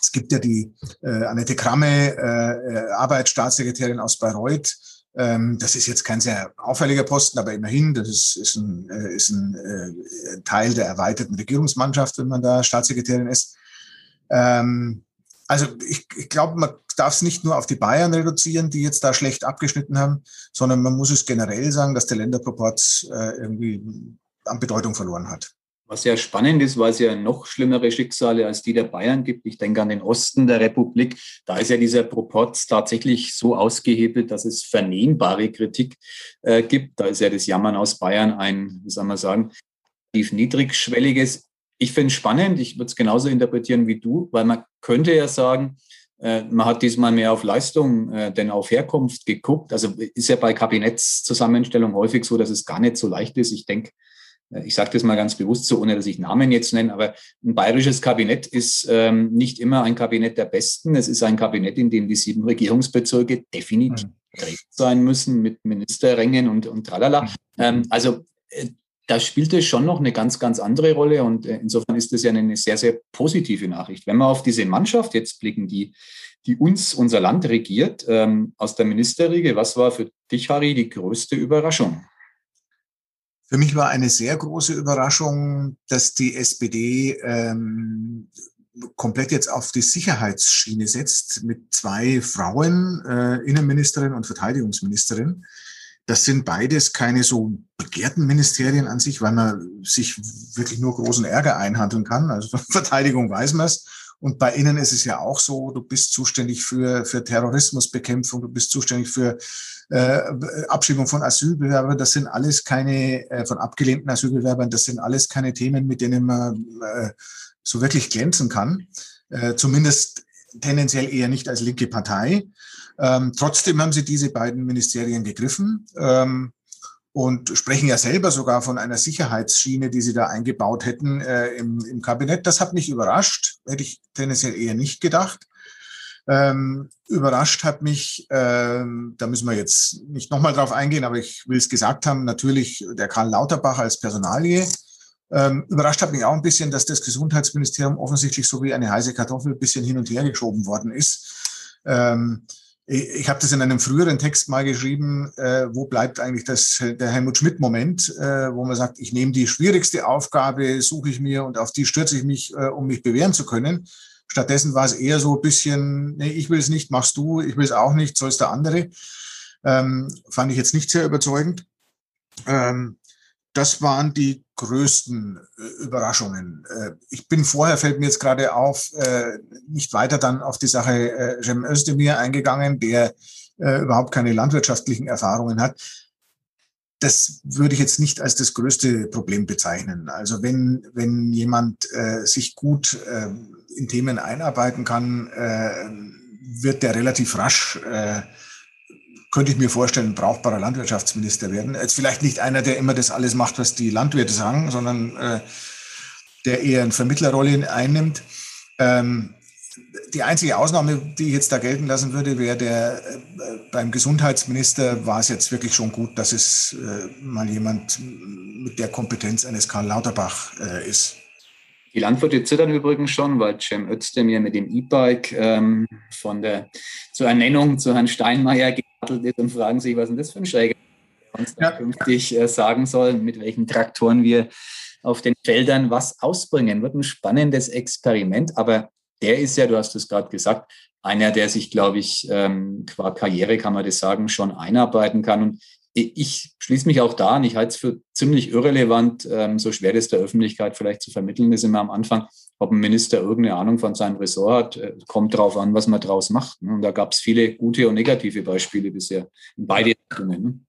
es gibt ja die äh, Annette Kramme, äh, Arbeitsstaatssekretärin aus Bayreuth. Ähm, das ist jetzt kein sehr auffälliger Posten, aber immerhin, das ist, ist ein, äh, ist ein äh, Teil der erweiterten Regierungsmannschaft, wenn man da Staatssekretärin ist. Ähm, also ich, ich glaube, man darf es nicht nur auf die Bayern reduzieren, die jetzt da schlecht abgeschnitten haben, sondern man muss es generell sagen, dass der Länderproport äh, irgendwie an Bedeutung verloren hat. Was ja spannend ist, weil es ja noch schlimmere Schicksale als die der Bayern gibt. Ich denke an den Osten der Republik. Da ist ja dieser Proporz tatsächlich so ausgehebelt, dass es vernehmbare Kritik äh, gibt. Da ist ja das Jammern aus Bayern ein, wie soll man sagen, tief niedrigschwelliges. Ich finde es spannend. Ich würde es genauso interpretieren wie du, weil man könnte ja sagen, äh, man hat diesmal mehr auf Leistung äh, denn auf Herkunft geguckt. Also ist ja bei Kabinettszusammenstellung häufig so, dass es gar nicht so leicht ist. Ich denke, äh, ich sage das mal ganz bewusst so, ohne dass ich Namen jetzt nenne, aber ein bayerisches Kabinett ist ähm, nicht immer ein Kabinett der Besten. Es ist ein Kabinett, in dem die sieben Regierungsbezirke definitiv mhm. sein müssen mit Ministerrängen und, und tralala. Mhm. Ähm, also äh, da spielt es schon noch eine ganz, ganz andere Rolle und äh, insofern ist das ja eine sehr, sehr positive Nachricht. Wenn wir auf diese Mannschaft jetzt blicken, die, die uns, unser Land regiert, ähm, aus der Ministerriege, was war für dich, Harry, die größte Überraschung? Für mich war eine sehr große Überraschung, dass die SPD ähm, komplett jetzt auf die Sicherheitsschiene setzt mit zwei Frauen, äh, Innenministerin und Verteidigungsministerin. Das sind beides keine so begehrten Ministerien an sich, weil man sich wirklich nur großen Ärger einhandeln kann. Also Verteidigung weiß man es. Und bei Ihnen ist es ja auch so, du bist zuständig für, für Terrorismusbekämpfung, du bist zuständig für äh, Abschiebung von Asylbewerbern. Das sind alles keine, äh, von abgelehnten Asylbewerbern, das sind alles keine Themen, mit denen man äh, so wirklich glänzen kann. Äh, zumindest tendenziell eher nicht als linke Partei. Ähm, trotzdem haben sie diese beiden Ministerien gegriffen. Ähm, und sprechen ja selber sogar von einer Sicherheitsschiene, die sie da eingebaut hätten äh, im, im Kabinett. Das hat mich überrascht, hätte ich tendenziell eher nicht gedacht. Ähm, überrascht hat mich, ähm, da müssen wir jetzt nicht nochmal drauf eingehen, aber ich will es gesagt haben, natürlich der Karl Lauterbach als Personalie. Ähm, überrascht hat mich auch ein bisschen, dass das Gesundheitsministerium offensichtlich so wie eine heiße Kartoffel ein bisschen hin und her geschoben worden ist. Ähm, ich habe das in einem früheren Text mal geschrieben, äh, wo bleibt eigentlich das, der Helmut Schmidt-Moment, äh, wo man sagt, ich nehme die schwierigste Aufgabe, suche ich mir und auf die stürze ich mich, äh, um mich bewähren zu können. Stattdessen war es eher so ein bisschen, nee, ich will es nicht, machst du, ich will es auch nicht, soll der andere. Ähm, fand ich jetzt nicht sehr überzeugend. Ähm, das waren die größten äh, Überraschungen. Äh, ich bin vorher, fällt mir jetzt gerade auf, äh, nicht weiter dann auf die Sache Cem Özdemir eingegangen, der überhaupt keine landwirtschaftlichen Erfahrungen hat. Das würde ich jetzt nicht als das größte Problem bezeichnen. Also wenn, wenn jemand sich gut äh, in Themen einarbeiten kann, äh, wird der relativ rasch äh, könnte ich mir vorstellen, brauchbarer Landwirtschaftsminister werden. Jetzt vielleicht nicht einer, der immer das alles macht, was die Landwirte sagen, sondern äh, der eher eine Vermittlerrolle einnimmt. Ähm, die einzige Ausnahme, die ich jetzt da gelten lassen würde, wäre der äh, beim Gesundheitsminister war es jetzt wirklich schon gut, dass es äh, mal jemand mit der Kompetenz eines Karl Lauterbach äh, ist. Die Landwirte zittern übrigens schon, weil Cem Özdemir mit dem E-Bike ähm, von der zur Ernennung zu Herrn Steinmeier geradelt ist und fragen sich, was ist denn das für ein Schräger, der uns ja. künftig äh, sagen soll, mit welchen Traktoren wir auf den Feldern was ausbringen. Wird ein spannendes Experiment, aber der ist ja, du hast es gerade gesagt, einer, der sich, glaube ich, ähm, qua Karriere, kann man das sagen, schon einarbeiten kann. Und ich schließe mich auch da an. Ich halte es für ziemlich irrelevant, ähm, so schwer das der Öffentlichkeit vielleicht zu vermitteln ist immer am Anfang, ob ein Minister irgendeine Ahnung von seinem Ressort hat, äh, kommt darauf an, was man daraus macht. Ne? Und da gab es viele gute und negative Beispiele bisher in beide Richtungen. Ne?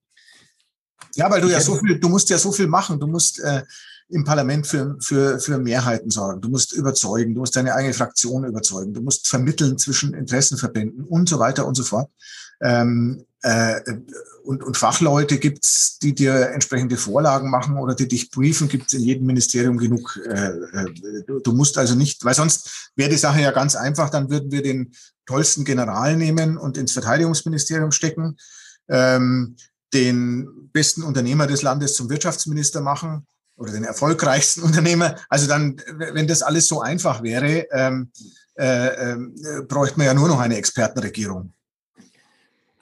Ja, weil du ja so viel, du musst ja so viel machen. Du musst äh, im Parlament für, für, für Mehrheiten sorgen. Du musst überzeugen, du musst deine eigene Fraktion überzeugen, du musst vermitteln zwischen Interessenverbänden und so weiter und so fort. Ähm, äh, und, und Fachleute gibt's, die dir entsprechende Vorlagen machen oder die dich briefen, gibt's in jedem Ministerium genug. Äh, äh, du, du musst also nicht, weil sonst wäre die Sache ja ganz einfach, dann würden wir den tollsten General nehmen und ins Verteidigungsministerium stecken, ähm, den besten Unternehmer des Landes zum Wirtschaftsminister machen oder den erfolgreichsten Unternehmer. Also dann, wenn das alles so einfach wäre, ähm, äh, äh, bräuchte man ja nur noch eine Expertenregierung.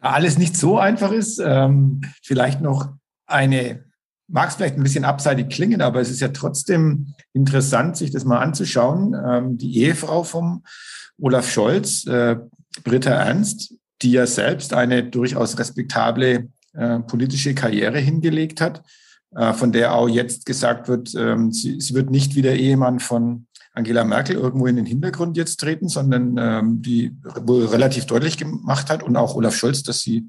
Alles nicht so einfach ist. Ähm, vielleicht noch eine, mag es vielleicht ein bisschen abseitig klingen, aber es ist ja trotzdem interessant, sich das mal anzuschauen. Ähm, die Ehefrau vom Olaf Scholz, äh, Britta Ernst, die ja selbst eine durchaus respektable äh, politische Karriere hingelegt hat, äh, von der auch jetzt gesagt wird, ähm, sie, sie, wird nicht wie der Ehemann von Angela Merkel irgendwo in den Hintergrund jetzt treten, sondern ähm, die wohl relativ deutlich gemacht hat und auch Olaf Scholz, dass sie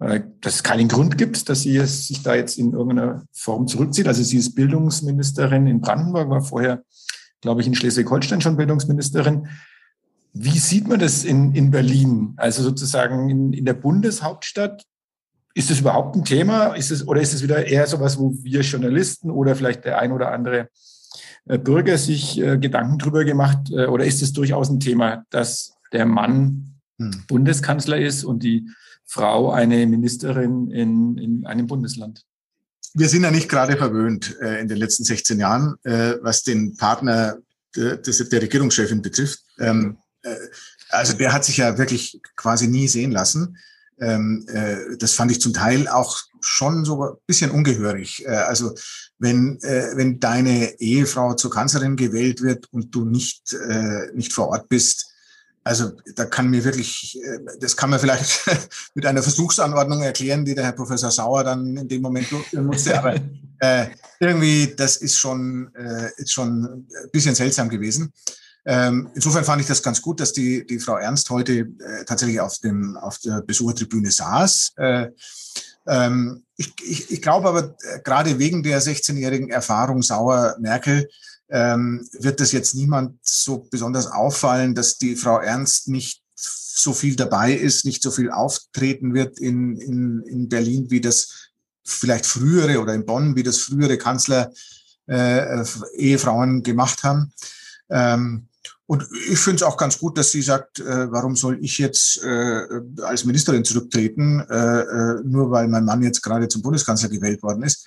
äh, dass es keinen Grund gibt, dass sie sich da jetzt in irgendeiner Form zurückzieht. Also sie ist Bildungsministerin in Brandenburg, war vorher, glaube ich, in Schleswig-Holstein schon Bildungsministerin. Wie sieht man das in, in Berlin? Also sozusagen in, in der Bundeshauptstadt ist das überhaupt ein Thema? Ist es, oder ist es wieder eher so was, wo wir Journalisten oder vielleicht der ein oder andere Bürger sich äh, Gedanken drüber gemacht? Äh, oder ist es durchaus ein Thema, dass der Mann hm. Bundeskanzler ist und die Frau eine Ministerin in, in einem Bundesland? Wir sind ja nicht gerade verwöhnt äh, in den letzten 16 Jahren, äh, was den Partner de, de, der Regierungschefin betrifft. Ähm, äh, also der hat sich ja wirklich quasi nie sehen lassen. Ähm, äh, das fand ich zum Teil auch schon so ein bisschen ungehörig. Äh, also wenn, äh, wenn deine Ehefrau zur Kanzlerin gewählt wird und du nicht, äh, nicht vor Ort bist, also da kann mir wirklich, äh, das kann man vielleicht mit einer Versuchsanordnung erklären, die der Herr Professor Sauer dann in dem Moment durchführen musste. Aber äh, irgendwie, das ist schon, äh, ist schon ein bisschen seltsam gewesen. Ähm, insofern fand ich das ganz gut, dass die, die Frau Ernst heute äh, tatsächlich auf, dem, auf der Besuchertribüne saß. Äh, ähm, ich, ich, ich glaube aber, äh, gerade wegen der 16-jährigen Erfahrung Sauer-Merkel ähm, wird das jetzt niemand so besonders auffallen, dass die Frau Ernst nicht so viel dabei ist, nicht so viel auftreten wird in, in, in Berlin, wie das vielleicht frühere oder in Bonn, wie das frühere Kanzler äh, Ehefrauen gemacht haben. Ähm, und ich finde es auch ganz gut, dass sie sagt, äh, warum soll ich jetzt äh, als Ministerin zurücktreten, äh, äh, nur weil mein Mann jetzt gerade zum Bundeskanzler gewählt worden ist.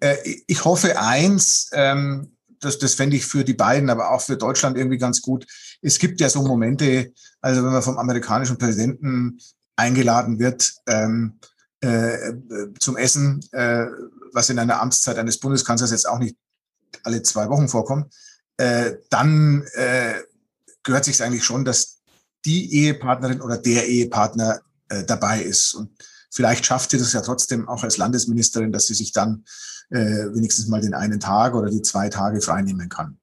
Äh, ich hoffe eins, ähm, das, das fände ich für die beiden, aber auch für Deutschland irgendwie ganz gut. Es gibt ja so Momente, also wenn man vom amerikanischen Präsidenten eingeladen wird ähm, äh, zum Essen, was in einer Amtszeit eines Bundeskanzlers jetzt auch nicht alle zwei Wochen vorkommt, äh, dann gehört sich eigentlich schon, dass die Ehepartnerin oder der Ehepartner äh, dabei ist. Und vielleicht schafft sie das ja trotzdem auch als Landesministerin, dass sie sich dann äh, wenigstens mal den einen Tag oder die zwei Tage freinehmen kann.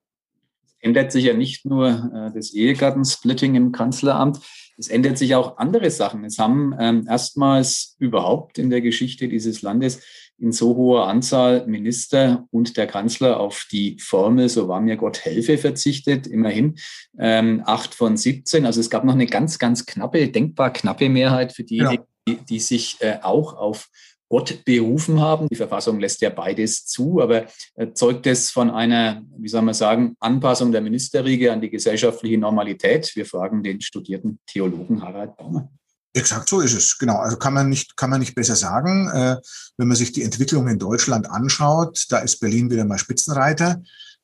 Es ändert sich ja nicht nur äh, das Ehegattensplitting im Kanzleramt, es ändert sich auch andere Sachen. Es haben ähm, erstmals überhaupt in der Geschichte dieses Landes in so hoher Anzahl Minister und der Kanzler auf die Formel, so war mir Gott helfe, verzichtet. Immerhin ähm, acht von 17. Also es gab noch eine ganz, ganz knappe, denkbar knappe Mehrheit für diejenigen, ja. die, die sich äh, auch auf Gott berufen haben. Die Verfassung lässt ja beides zu, aber äh, zeugt es von einer, wie soll man sagen, Anpassung der Ministerriege an die gesellschaftliche Normalität? Wir fragen den studierten Theologen Harald Baumer. Exakt so ist es, genau. Also kann man nicht, kann man nicht besser sagen. Äh, wenn man sich die Entwicklung in Deutschland anschaut, da ist Berlin wieder mal Spitzenreiter,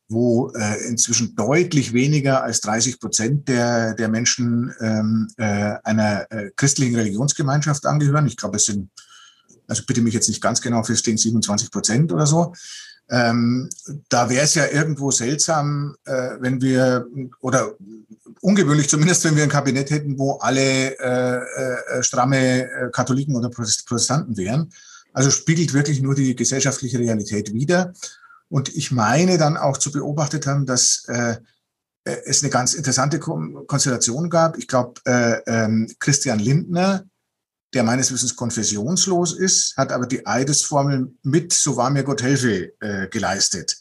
wo äh, inzwischen deutlich weniger als 30 Prozent der, der Menschen ähm, äh, einer äh, christlichen Religionsgemeinschaft angehören. Ich glaube, es sind, also bitte mich jetzt nicht ganz genau festlegen, 27 Prozent oder so. Ähm, da wäre es ja irgendwo seltsam, äh, wenn wir, oder ungewöhnlich zumindest, wenn wir ein Kabinett hätten, wo alle äh, äh, stramme äh, Katholiken oder Protestanten wären. Also spiegelt wirklich nur die gesellschaftliche Realität wider. Und ich meine dann auch zu beobachtet haben, dass äh, äh es eine ganz interessante Konstellation gab. Ich glaube, äh, ähm, Christian Lindner, der meines Wissens konfessionslos ist, hat aber die Eidesformel mit So wahr mir Gott helfe äh, geleistet.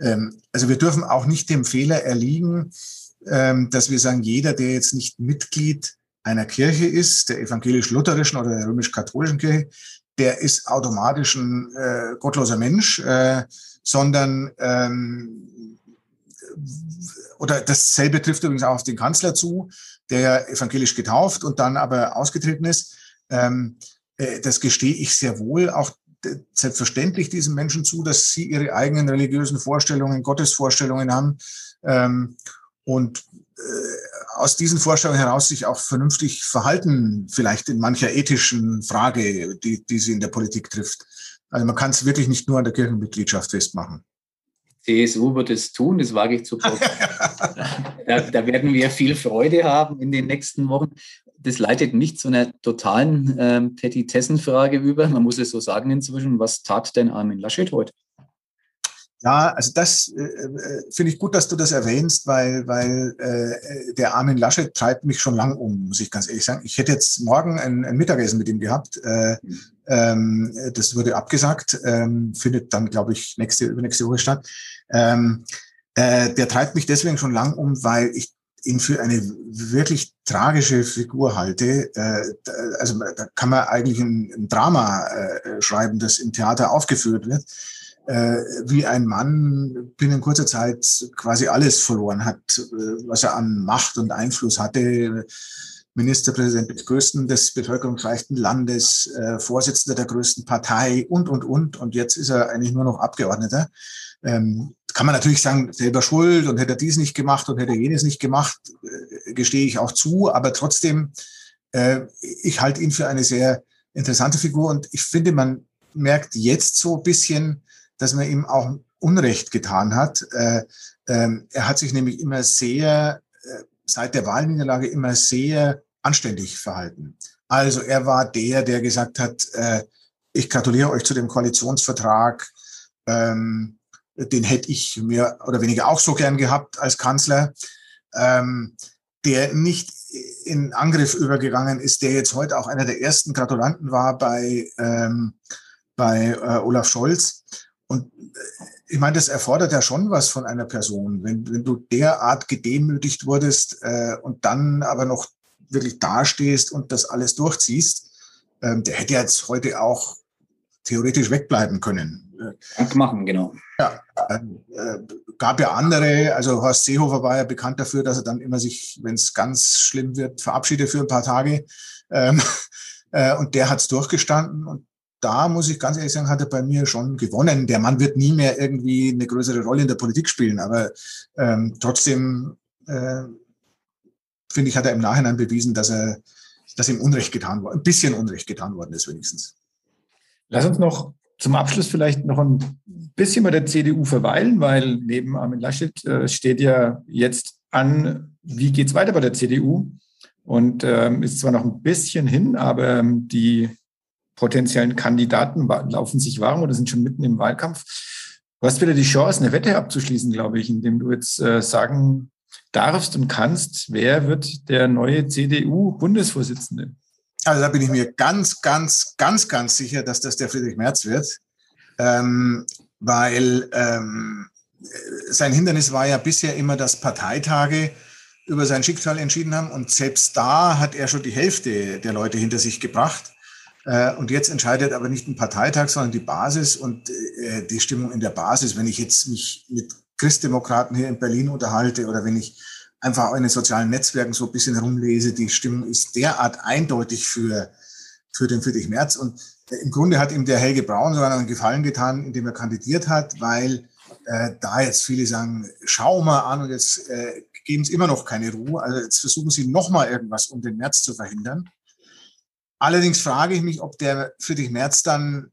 Ähm, also wir dürfen auch nicht dem Fehler erliegen, ähm, dass wir sagen, jeder, der jetzt nicht Mitglied einer Kirche ist, der evangelisch-lutherischen oder der römisch-katholischen Kirche, der ist automatisch ein äh, gottloser Mensch, äh, sondern ähm, oder dasselbe trifft übrigens auch auf den Kanzler zu, der evangelisch getauft und dann aber ausgetreten ist. Ähm, äh, das gestehe ich sehr wohl. Auch selbstverständlich diesen Menschen zu, dass sie ihre eigenen religiösen Vorstellungen, Gottesvorstellungen haben ähm, und äh, aus diesen Vorstellungen heraus sich auch vernünftig verhalten, vielleicht in mancher ethischen Frage, die, die sie in der Politik trifft. Also man kann es wirklich nicht nur an der Kirchenmitgliedschaft festmachen. CSU wird es tun, das wage ich zu da, da, werden wir viel Freude haben in den nächsten Wochen. Das leitet nicht zu einer totalen ähm, Petitessenfrage über. Man muss es so sagen inzwischen. Was tat denn Armin Laschet heute? Ja, also das äh, äh, finde ich gut, dass du das erwähnst, weil, weil äh, der Armin Laschet treibt mich schon lang um, muss ich ganz ehrlich sagen. Ich hätte jetzt morgen ein, ein Mittagessen mit ihm gehabt. Äh, ähm, das wurde abgesagt, ähm, findet dann, glaube ich, nächste, übernächste Woche statt. Ähm, äh, der treibt mich deswegen schon lang um, weil ich ihn für eine wirklich tragische Figur halte. Äh, also da kann man eigentlich ein, Drama äh, schreiben, das im Theater aufgeführt wird äh, wie ein Mann binnen kurzer Zeit quasi alles verloren hat, was er an Macht und Einfluss hatte. Ministerpräsident des größten, des bevölkerungsreichsten Landes, äh, Vorsitzender der größten Partei und, und, und. Und jetzt ist er eigentlich nur noch Abgeordneter. Ähm, kann man natürlich sagen, selber schuld und hätte er dies nicht gemacht und hätte jenes nicht gemacht, äh, gestehe ich auch zu. Aber trotzdem, äh, ich halte ihn für eine sehr interessante Figur und ich finde, man merkt jetzt so ein bisschen, dass man ihm auch Unrecht getan hat. Äh, ähm, er hat sich nämlich immer sehr, äh, seit der Wahlniederlage immer sehr anständig verhalten. Also er war der, der gesagt hat, äh, ich gratuliere euch zu dem Koalitionsvertrag. Ähm, den hätte ich mehr oder weniger auch so gern gehabt als Kanzler. Ähm, der nicht in Angriff übergegangen ist, der jetzt heute auch einer der ersten Gratulanten war bei, ähm, bei äh, Olaf Scholz. Und äh, ich meine, das erfordert ja schon was von einer Person. Wenn, wenn du derart gedemütigt wurdest äh, und dann aber noch wirklich dastehst und das alles durchziehst, ähm, der hätte jetzt heute auch theoretisch wegbleiben können. Dank machen, genau. Ja, äh, gab ja andere, also Horst Seehofer war ja bekannt dafür, dass er dann immer sich, wenn es ganz schlimm wird, verabschiedet für ein paar Tage. Ähm, äh, und der hat es durchgestanden und da muss ich ganz ehrlich sagen, hat er bei mir schon gewonnen. Der Mann wird nie mehr irgendwie eine größere Rolle in der Politik spielen, aber ähm, trotzdem äh, finde ich, hat er im Nachhinein bewiesen, dass er, dass ihm Unrecht getan worden, ein bisschen Unrecht getan worden ist wenigstens. Lass uns noch zum Abschluss vielleicht noch ein bisschen bei der CDU verweilen, weil neben Armin Laschet äh, steht ja jetzt an, wie geht es weiter bei der CDU? Und ähm, ist zwar noch ein bisschen hin, aber ähm, die potenziellen Kandidaten laufen sich warm oder sind schon mitten im Wahlkampf. Du hast wieder die Chance, eine Wette abzuschließen, glaube ich, indem du jetzt äh, sagen darfst und kannst, wer wird der neue CDU-Bundesvorsitzende? Also da bin ich mir ganz, ganz, ganz, ganz sicher, dass das der Friedrich Merz wird, ähm, weil ähm, sein Hindernis war ja bisher immer, dass Parteitage über sein Schicksal entschieden haben und selbst da hat er schon die Hälfte der Leute hinter sich gebracht. Äh, und jetzt entscheidet aber nicht ein Parteitag, sondern die Basis und äh, die Stimmung in der Basis. Wenn ich jetzt mich mit Christdemokraten hier in Berlin unterhalte oder wenn ich einfach auch in den sozialen Netzwerken so ein bisschen rumlese, die Stimmung ist derart eindeutig für, für den Friedrich Merz. Und äh, im Grunde hat ihm der Helge Braun sogar einen Gefallen getan, indem er kandidiert hat, weil äh, da jetzt viele sagen, schau mal an und jetzt äh, geben es immer noch keine Ruhe. Also jetzt versuchen sie noch mal irgendwas, um den März zu verhindern. Allerdings frage ich mich, ob der Friedrich Merz dann,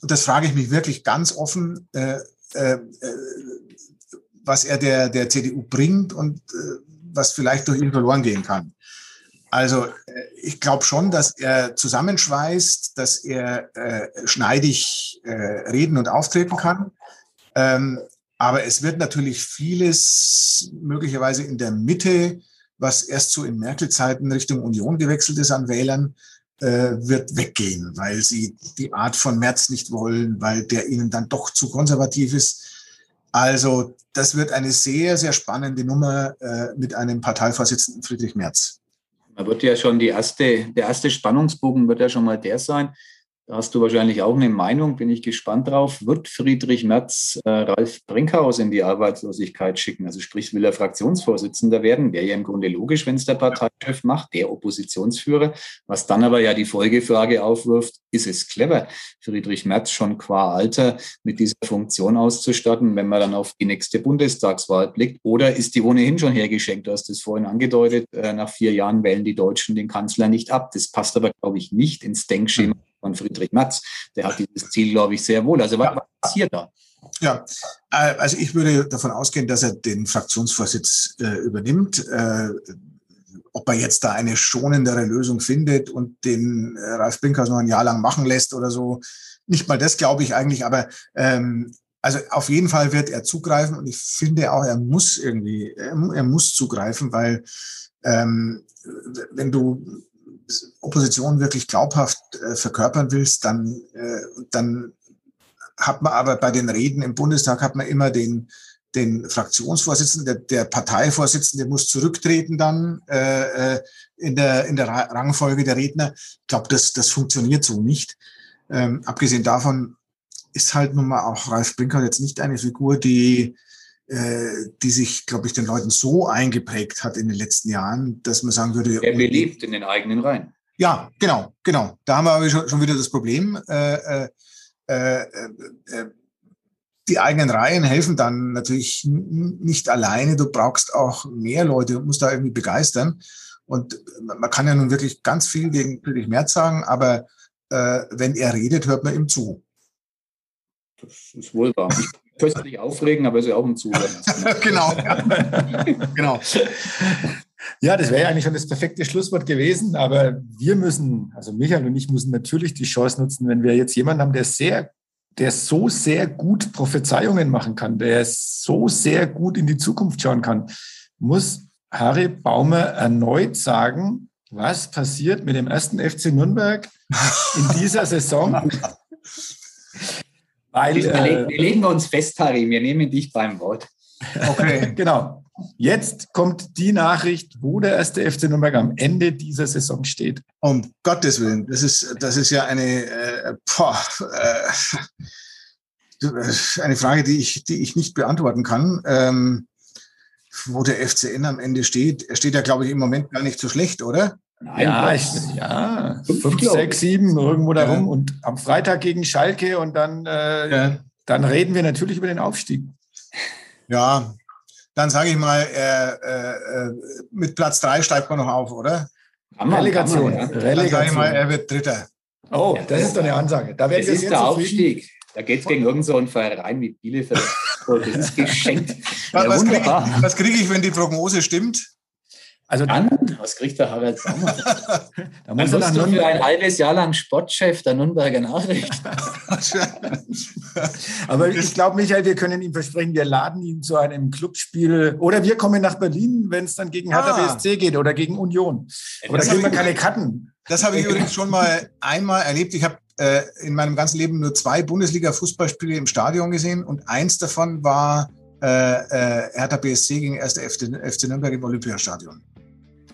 und das frage ich mich wirklich ganz offen, äh, äh, äh was er der, der CDU bringt und äh, was vielleicht durch ihn verloren gehen kann. Also äh, ich glaube schon, dass er zusammenschweißt, dass er äh, schneidig äh, reden und auftreten kann. Ähm, aber es wird natürlich vieles möglicherweise in der Mitte, was erst so in Merkel-Zeiten Richtung Union gewechselt ist an Wählern, äh, wird weggehen, weil sie die Art von Merz nicht wollen, weil der ihnen dann doch zu konservativ ist. Also das wird eine sehr, sehr spannende Nummer äh, mit einem Parteivorsitzenden Friedrich Merz. Da wird ja schon die erste, der erste Spannungsbogen wird ja schon mal der sein. Hast du wahrscheinlich auch eine Meinung, bin ich gespannt drauf. Wird Friedrich Merz äh, Ralf Brinkhaus in die Arbeitslosigkeit schicken? Also sprich, will er Fraktionsvorsitzender werden? Wäre ja im Grunde logisch, wenn es der Parteichef macht, der Oppositionsführer. Was dann aber ja die Folgefrage aufwirft, ist es clever, Friedrich Merz schon qua Alter mit dieser Funktion auszustatten, wenn man dann auf die nächste Bundestagswahl blickt? Oder ist die ohnehin schon hergeschenkt? Du hast es vorhin angedeutet, äh, nach vier Jahren wählen die Deutschen den Kanzler nicht ab. Das passt aber, glaube ich, nicht ins Denkschema von Friedrich Matz. Der hat dieses Ziel, glaube ich, sehr wohl. Also was, was passiert da? Ja, äh, also ich würde davon ausgehen, dass er den Fraktionsvorsitz äh, übernimmt. Äh, ob er jetzt da eine schonendere Lösung findet und den äh, Ralf Brinkhaus noch ein Jahr lang machen lässt oder so, nicht mal das glaube ich eigentlich, aber ähm, also auf jeden Fall wird er zugreifen und ich finde auch, er muss irgendwie, er, er muss zugreifen, weil ähm, wenn du Opposition wirklich glaubhaft äh, verkörpern willst, dann, äh, dann hat man aber bei den Reden im Bundestag hat man immer den, den Fraktionsvorsitzenden, der, der Parteivorsitzende muss zurücktreten dann äh, äh in, der, in der Rangfolge der Redner. Ich glaube, das, das funktioniert so nicht. Ähm, abgesehen davon ist halt nun mal auch Ralf Brinker jetzt nicht eine Figur, die die sich, glaube ich, den Leuten so eingeprägt hat in den letzten Jahren, dass man sagen würde. Er beliebt in den eigenen Reihen. Ja, genau, genau. Da haben wir aber schon, wieder das Problem. Äh, äh, äh, äh, die eigenen Reihen helfen dann natürlich nicht alleine. Du brauchst auch mehr Leute und musst da irgendwie begeistern. Und man kann ja nun wirklich ganz viel gegen Friedrich Merz sagen, aber äh, wenn er redet, hört man ihm zu. Das ist wohl wahr köstlich aufregen, aber ist ja auch ein Zuhören. genau. genau. Ja, das wäre ja eigentlich schon das perfekte Schlusswort gewesen, aber wir müssen, also Michael und ich müssen natürlich die Chance nutzen, wenn wir jetzt jemanden haben, der sehr, der so sehr gut Prophezeiungen machen kann, der so sehr gut in die Zukunft schauen kann, muss Harry Baumer erneut sagen, was passiert mit dem ersten FC Nürnberg in dieser Saison? Weil, wir, äh, wir legen uns fest, Harry, wir nehmen dich beim Wort. Okay, genau. Jetzt kommt die Nachricht, wo der erste FC Nürnberg am Ende dieser Saison steht. Um Gottes Willen, das ist, das ist ja eine, äh, boah, äh, eine Frage, die ich, die ich nicht beantworten kann. Ähm, wo der FCN am Ende steht. Er steht ja, glaube ich, im Moment gar nicht so schlecht, oder? Nein, ja, ich, ja, fünf, sechs, sieben, irgendwo da rum. Ja. Und am Freitag gegen Schalke und dann, äh, ja. dann reden wir natürlich über den Aufstieg. Ja, dann sage ich mal, äh, äh, mit Platz drei steigt man noch auf, oder? Relegation. Relegation. Dann sage ich mal, er wird Dritter. Oh, das ist doch eine Ansage. Da das ist der Aufstieg. Da geht es gegen irgendeinen so Verein wie Bielefeld. Das ist geschenkt. was, was kriege ich, wenn die Prognose stimmt? Also dann, was kriegt der Harald Sommer? da muss dann er dann für ein halbes Jahr lang Sportchef der Nürnberger Nachricht. Aber ich glaube, Michael, wir können ihm versprechen, wir laden ihn zu einem Clubspiel oder wir kommen nach Berlin, wenn es dann gegen Hertha ah. BSC geht oder gegen Union. Aber da kriegen wir keine Karten. Das habe ich übrigens schon mal einmal erlebt. Ich habe äh, in meinem ganzen Leben nur zwei Bundesliga-Fußballspiele im Stadion gesehen und eins davon war äh, äh, Hertha BSC gegen 1. FC, FC Nürnberg im Olympiastadion.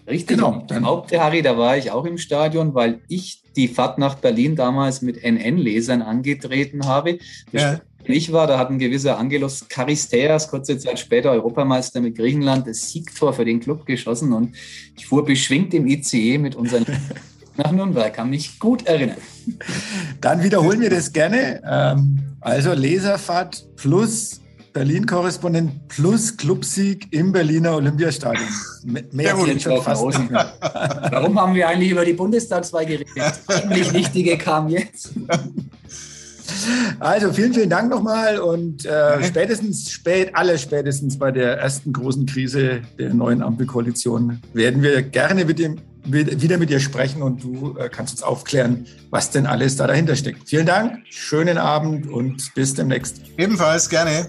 Richtig. Genau. Behaupte, Harry, da war ich auch im Stadion, weil ich die Fahrt nach Berlin damals mit NN-Lesern angetreten habe. Ja. Ich war, da hat ein gewisser Angelos Charisteas kurze Zeit später Europameister mit Griechenland das Siegtor für den Club geschossen und ich fuhr beschwingt im ICE mit unseren nach Nürnberg, kann mich gut erinnern. Dann wiederholen wir das gerne. Ähm, also Leserfahrt plus Berlin-Korrespondent plus Clubsieg im Berliner Olympiastadion. Mehr geht schon fast. Warum haben wir eigentlich über die Bundestagswahl geredet? Das eigentlich Wichtige kam jetzt. Also vielen, vielen Dank nochmal und äh, spätestens, spät, alle spätestens bei der ersten großen Krise der neuen Ampelkoalition werden wir gerne mit dem, wieder mit dir sprechen und du äh, kannst uns aufklären, was denn alles da dahinter steckt. Vielen Dank, schönen Abend und bis demnächst. Ebenfalls gerne.